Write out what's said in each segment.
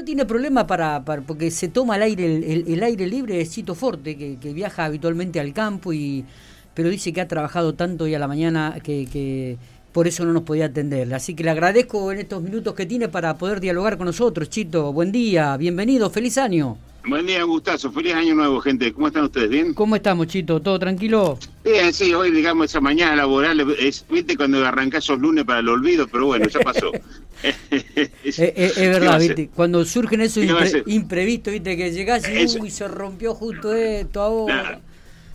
no tiene problema para, porque se toma el aire el, aire libre de Cito Forte, que, que, viaja habitualmente al campo, y pero dice que ha trabajado tanto hoy a la mañana que, que por eso no nos podía atender. Así que le agradezco en estos minutos que tiene para poder dialogar con nosotros. Chito, buen día, bienvenido, feliz año. Buen día, gustazo. Feliz año nuevo, gente. ¿Cómo están ustedes? ¿Bien? ¿Cómo estamos, Chito? ¿Todo tranquilo? Bien, sí, hoy, digamos, esa mañana laboral, es, viste, cuando arrancás esos lunes para el olvido, pero bueno, ya pasó. es, verdad, viste, cuando surgen esos imprevistos, viste, que llegás y se rompió justo esto ahora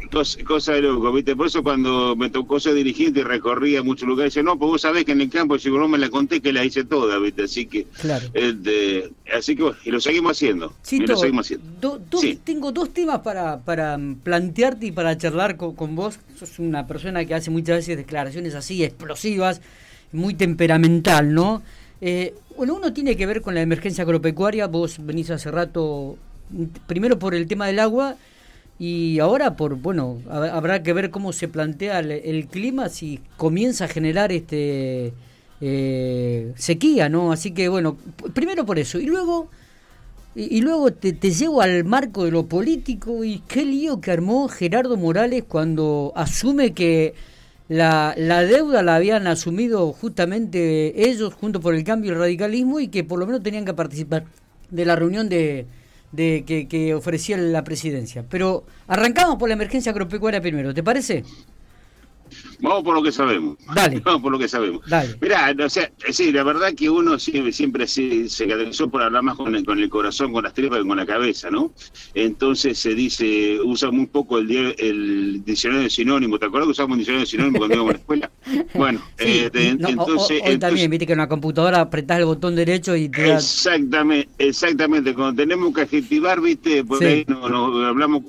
cosa, de loco, ¿viste? Por eso cuando me tocó ser dirigente y recorría muchos lugares, dice, no, pues vos sabés que en el campo, si no me la conté, que la hice toda, ¿viste? Así que, claro. este, así que bueno, y lo seguimos haciendo. lo seguimos haciendo. Tengo dos temas para, para plantearte y para charlar con, con vos. Sos una persona que hace muchas veces declaraciones así, explosivas, muy temperamental, ¿no? Eh, bueno, uno tiene que ver con la emergencia agropecuaria, vos venís hace rato, primero por el tema del agua, y ahora, por bueno, habrá que ver cómo se plantea el, clima, si comienza a generar este eh, sequía, ¿no? Así que bueno, primero por eso. Y luego, y, luego te, te, llevo al marco de lo político y qué lío que armó Gerardo Morales cuando asume que la, la deuda la habían asumido justamente ellos junto por el cambio y el radicalismo y que por lo menos tenían que participar de la reunión de de que, que ofrecía la presidencia. Pero arrancamos por la emergencia agropecuaria primero, ¿te parece? Vamos por lo que sabemos. Dale. Vamos por lo que sabemos. Dale. Mirá, o sea, sí, la verdad que uno siempre, siempre se, se caracterizó por hablar más con el, con el corazón, con las tripas que con la cabeza, ¿no? Entonces se dice, usa muy poco el, el diccionario de sinónimo. ¿Te acuerdas que usamos un diccionario de sinónimo cuando íbamos a la escuela? Bueno, eh, entonces, hoy también, viste que en la computadora apretás el botón derecho y te Exactamente, exactamente. Cuando tenemos que adjetivar, viste, por ahí nos, hablamos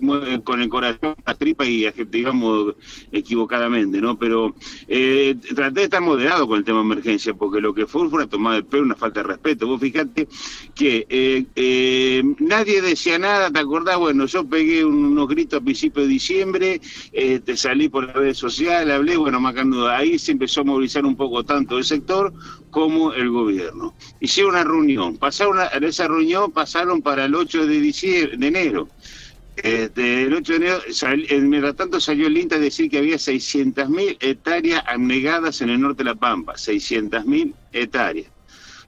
con el corazón, las tripas y adjetivamos equivocadamente, ¿no? Pero eh, traté de estar moderado con el tema de emergencia, porque lo que fue fue una tomada de pelo, una falta de respeto. Vos fijate que eh, eh, nadie decía nada, ¿te acordás? Bueno, yo pegué unos gritos a principios de diciembre, eh, te salí por las redes sociales, hablé, bueno, Macando, ahí se empezó a movilizar un poco tanto el sector como el gobierno. Hicieron una reunión, pasaron a, esa reunión pasaron para el 8 de, diciembre, de enero. Este, el 8 de enero, mientras tanto salió el INTA a decir que había 600.000 hectáreas anegadas en el norte de La Pampa, 600.000 hectáreas.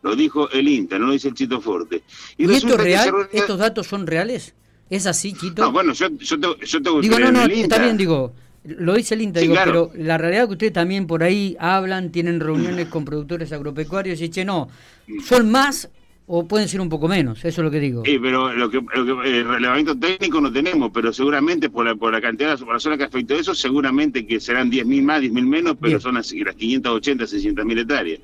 Lo dicho el INTA, no lo dice el Chito Forte. ¿Y, esto es real? ¿Estos datos son reales? ¿Es así, Chito? No, bueno, yo, yo, te, yo te Digo, no, no, está bien, digo, lo dice el INTA, digo, pero la realidad es que ustedes también por ahí hablan, tienen reuniones con productores agropecuarios y dicen, no, son más o pueden ser un poco menos, eso es lo que digo. Sí, pero lo que, el relevamiento técnico no tenemos, pero seguramente por la, por la cantidad de personas que afectó eso, seguramente que serán 10.000 más, 10.000 menos, pero son las, las 580, 600.000 hectáreas.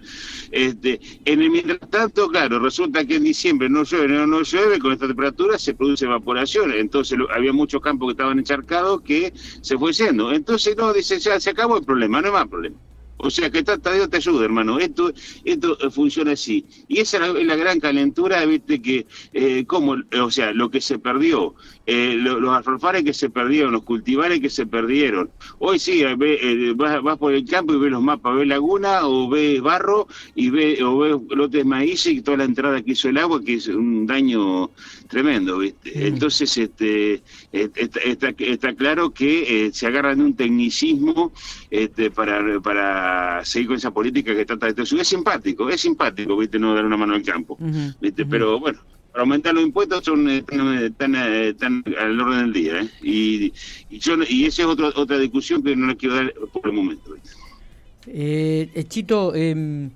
Este, en el mientras tanto, claro, resulta que en diciembre no llueve, no, no llueve, con esta temperatura se produce evaporación, entonces había muchos campos que estaban encharcados que se fue yendo. Entonces, no, dice, ya se acabó el problema, no hay más problema. O sea que Dios te ayuda, hermano. Esto esto eh, funciona así. Y esa es la, gran calentura, viste, que, eh, como, o sea, lo que se perdió, eh, los alfalfares que se perdieron, los cultivares que se perdieron. Hoy sí, eh, vas, por el campo y ves los mapas, ves laguna o ves barro y ves, o ves lotes de maíz y toda la entrada que hizo el agua, que es un daño tremendo, ¿viste? Entonces, este, está, está, claro que se agarran de un tecnicismo este, para, para seguir con esa política que trata de esto. Es simpático, es simpático, ¿viste? No dar una mano al campo, ¿viste? Pero bueno, para aumentar los impuestos son eh, tan, eh, al orden del día, ¿eh? Y, y, yo, y esa es otra otra discusión que no la quiero dar por el momento. Eh, Chito, em,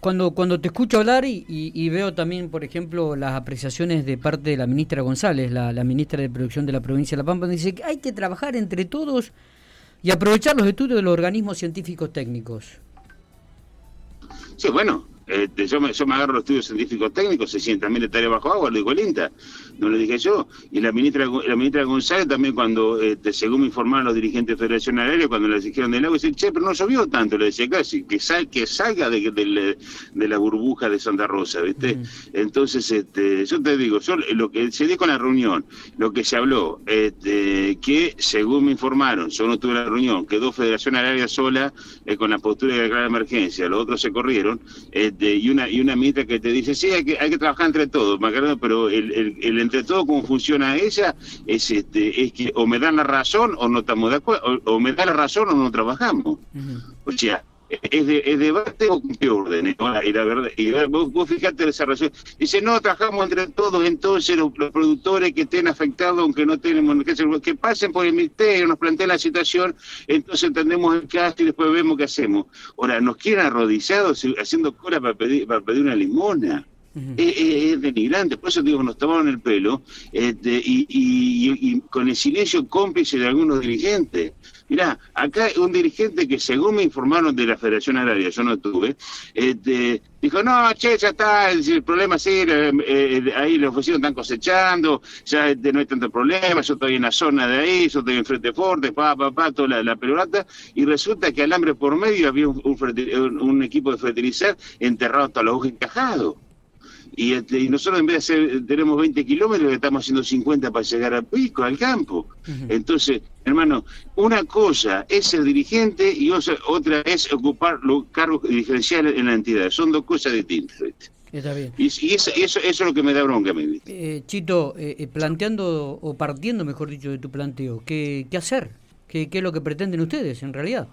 cuando, cuando te escucho hablar y, veo también, por ejemplo, las apreciaciones de parte de la ministra González, la, la ministra de Producción de la provincia de La Pampa, dice que hay que trabajar entre todos y aprovechar los estudios de los organismos científicos técnicos. Sí, bueno, este, yo, me, agarro los estudios científicos técnicos, 600.000 hectáreas bajo agua, lo dijo el INTA, no lo dije yo. Y la ministra la ministra González también cuando, este, según me informaron los dirigentes de Federación Aérea, cuando le dijeron del agua, dice, che, pero no llovió tanto, le decía casi, que, sal, que salga de, de, la burbuja de Santa Rosa, ¿viste? Entonces, este, yo te digo, yo, lo que se dijo en la reunión, lo que se habló, este, que según me informaron, yo no tuve la reunión, quedó Federación Aérea sola eh, con la postura de la gran emergencia, los otros se corrieron, este, y una y una ministra que te dice, sí, hay que, hay que trabajar entre todos, pero el, el, entre todos, cómo funciona ella, es este es que o me dan la razón o no estamos de acuerdo, o, me da la razón o no trabajamos. O sea, es de, es debate o qué orden. Y la verdad, y vos, vos fijate esa razón. Dice, no, trabajamos entre todos, entonces los, productores que estén afectados, aunque no tenemos, que, que pasen por el ministerio, nos planteen la situación, entonces entendemos el caso y después vemos qué hacemos. Ahora, nos quieren arrodillados haciendo cola para pedir, para pedir una limona es, denigrante, por eso digo, nos tomaron el pelo este, y, con el silencio cómplice de algunos dirigentes. Mirá, acá un dirigente que según me informaron de la Federación Agraria, yo no tuve, este, dijo, no, che, ya está, el, problema es eh, eh, ahí los vecinos están cosechando, ya este, no hay tanto problema, yo estoy en la zona de ahí, yo estoy en Frente Forte, pa, pa, pa, toda la, la pelota, y resulta que alambre por medio había un, equipo de fertilizar enterrado hasta los ojos encajados. Y, este, y nosotros en vez de hacer, tenemos 20 kilómetros, estamos haciendo 50 para llegar al pico, al campo. Entonces, hermano, una cosa es ser dirigente y otra es ocupar los cargos dirigenciales en la entidad. Son dos cosas distintas. Está bien. Y, eso, eso, es lo que me da bronca a mí. Eh, Chito, eh, eh, planteando, o partiendo, mejor dicho, de tu planteo, ¿qué, qué hacer? ¿Qué, ¿Qué es lo que pretenden ustedes en realidad?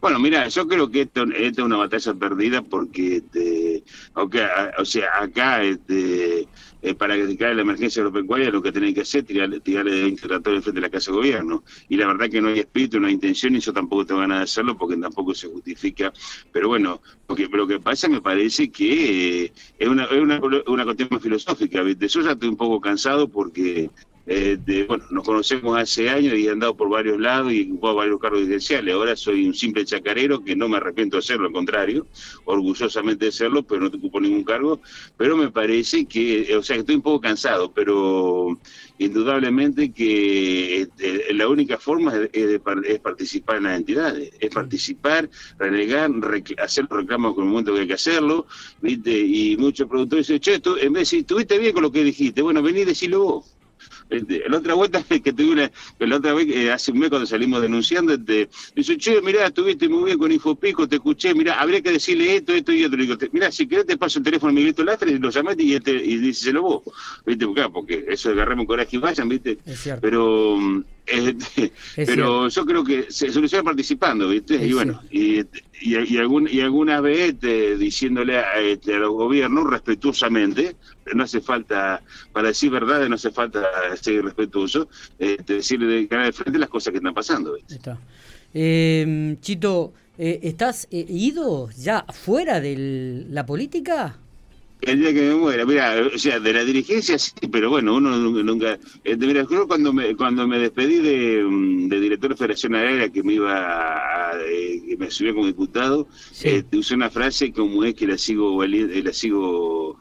Bueno, mira, yo creo que esto, es una batalla perdida porque, este, okay, o sea, acá, este, eh, para que se caiga la emergencia agropecuaria, lo que tienen que hacer es tirarle, tirarle de frente de la Casa de Gobierno. Y la verdad que no hay espíritu, no hay intención, y yo tampoco tengo ganas de hacerlo porque tampoco se justifica. Pero bueno, lo que, lo que pasa me parece que eh, es, una, es una, una cuestión filosófica. ¿viste? Yo ya estoy un poco cansado porque eh, bueno, nos conocemos hace años y he andado por varios lados y he ocupado varios cargos dirigenciales. Ahora soy un simple chacarero que no me arrepiento de hacerlo, al contrario, orgullosamente de serlo, pero no te ocupo ningún cargo. Pero me parece que, o sea, que estoy un poco cansado, pero indudablemente que este, la única forma es, participar en las entidades, es participar, renegar, hacer los reclamos con el momento que hay que hacerlo, ¿viste? Y muchos productores dicen, che, tú, en vez de decir, estuviste bien con lo que dijiste, bueno, vení y decirlo vos. Este, la otra vuelta que tuve una, la otra vez, eh, hace un mes cuando salimos denunciando, te, dice, che, mirá, estuviste muy bien con Infopico, te escuché, mirá, habría que decirle esto, esto y otro. Digo, mirá, si querés te paso el teléfono a Miguelito Lastre y lo llamaste y, este, y díselo vos. ¿Viste? Porque eso de agarrarme un coraje y vayan, ¿viste? Pero este, pero yo creo que se soluciona participando, ¿viste? y bueno, y, y, algún, y algunas veces diciéndole a, este, a los gobiernos respetuosamente, no hace falta, para decir verdad, no hace falta ser respetuoso, este, decirle de cara de frente las cosas que están pasando. Está. Eh, Chito, eh, ¿estás eh, ido ya fuera de la política? El día que me muera, mira, o sea, de la dirigencia sí, pero bueno, uno nunca... Eh, mira, yo cuando me, cuando me despedí de, mm, de director de Federación Aérea, que me iba a, eh, que me subía como diputado, eh, usé una frase como es que la sigo, la sigo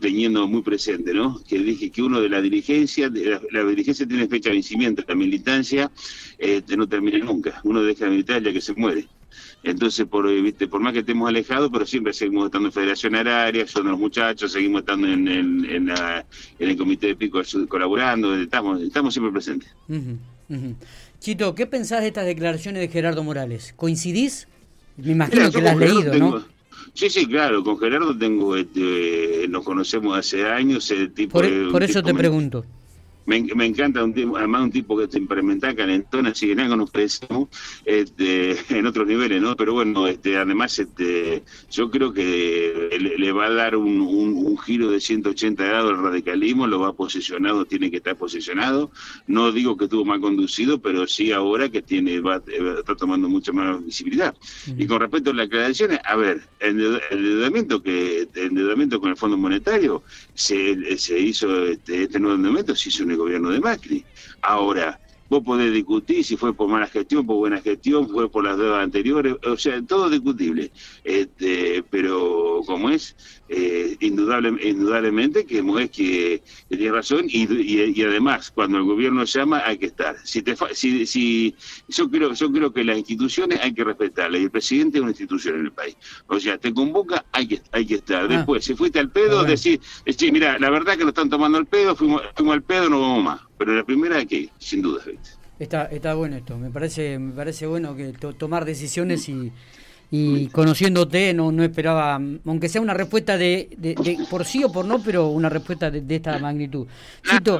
teniendo muy presente, ¿no? Que dije que uno de la dirigencia, de la, dirigencia tiene fecha de vencimiento, la militancia no termina nunca, uno deja de militar ya que se muere. Entonces, por, eh, ¿viste? por más que estemos alejados, pero siempre seguimos estando en Federación Agraria, son los muchachos, seguimos estando en, en, el Comité de Pico colaborando, estamos, estamos siempre presentes. Chito, ¿qué pensás de estas declaraciones de Gerardo Morales? ¿Coincidís? Me imagino que las has leído, ¿no? Sí, sí, claro, con Gerardo tengo, este, nos conocemos hace años. El tipo por, por eso te pregunto me, encanta un tipo, además un tipo que implementa calentona, así que algo nos parecemos este, en otros niveles, ¿no? Pero bueno, este, además este, yo creo que le, va a dar un, un, giro de 180 grados al radicalismo, lo va posicionado, tiene que estar posicionado. No digo que estuvo mal conducido, pero sí ahora que tiene va, está tomando mucha más visibilidad. Y con respecto a las aclaraciones, a ver, el endeudamiento que el endeudamiento con el Fondo Monetario se, se hizo este, este nuevo endeudamiento se hizo un gobierno de Macri. Ahora, vos podés discutir si fue por mala gestión, por buena gestión, fue por las deudas anteriores, o sea, todo discutible. Este, pero como es, eh, indudable, indudablemente que es que, tiene razón y, además cuando el gobierno llama hay que estar. Si, te, si, si yo creo yo creo que las instituciones hay que respetarlas y el presidente es una institución en el país. O sea, te convoca, hay que hay que estar. Ah. Después, si fuiste al pedo, decir, decir, mira, la verdad que lo están tomando al pedo, fuimos, fuimos al pedo, no vamos más. Pero la primera que, sin duda. Está, está bueno esto, me parece, me parece bueno que tomar decisiones y, y conociéndote no, no esperaba, aunque sea una respuesta de, de, por sí o por no, pero una respuesta de, esta magnitud.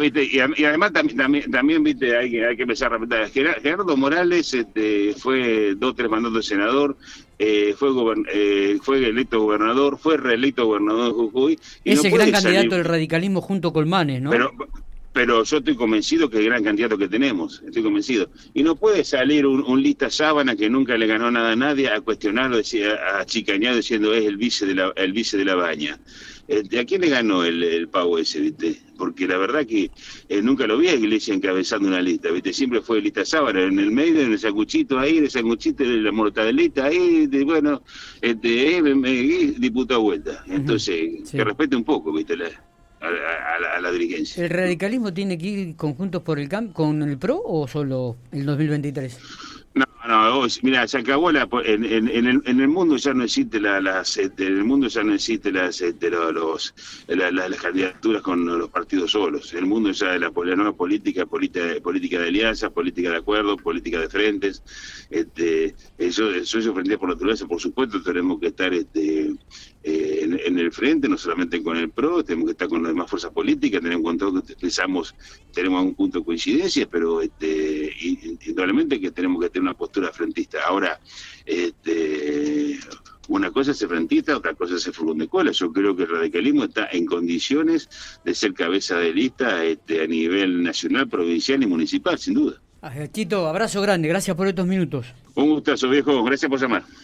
Y, además también, también, viste, hay, hay que empezar a respetar. Gerardo Morales este, fue dos tres mandatos de senador, eh, fue eh, fue electo gobernador, fue reelecto gobernador de Jujuy. es el gran candidato del radicalismo junto con Manes, ¿no? Pero, pero yo estoy convencido que es el gran candidato que tenemos, estoy convencido. Y no puede salir un, lista sábana que nunca le ganó nada a nadie a cuestionarlo, a, chicañar diciendo es el vice de la, el vice de la baña. Este, ¿A quién le ganó el, el pavo ese, viste? Porque la verdad que eh, nunca lo vi a Iglesia encabezando una lista, viste, siempre fue lista sábana, en el medio, en el sacuchito ahí, en el sacuchito de la mortadelita ahí, de, bueno, este, eh, me, diputado vuelta. Entonces, que respete un poco, viste, la, a, la, dirigencia. ¿El radicalismo tiene que ir conjuntos por el camp con el PRO o solo el 2023? No, no, mira, se acabó la, en, en, el, en el mundo ya no existe la, las, este, en el mundo ya no existe las, este, los, las candidaturas con los partidos solos. El mundo ya de la, nueva política, política, política de alianzas, política de acuerdo, política de frentes. Este, eso, eso es frente por naturaleza, por supuesto, tenemos que estar este, eh, en, el frente, no solamente con el PRO, tenemos que estar con las demás fuerzas políticas, tenemos en cuenta que pensamos, tenemos un punto de coincidencia, pero este, indudablemente que tenemos que tener una postura frentista. Ahora, este, una cosa es ser frentista, otra cosa es ser furgón de cola. Yo creo que el radicalismo está en condiciones de ser cabeza de lista este, a nivel nacional, provincial y municipal, sin duda. Chito, abrazo grande, gracias por estos minutos. Un gustazo, viejo, gracias por llamar.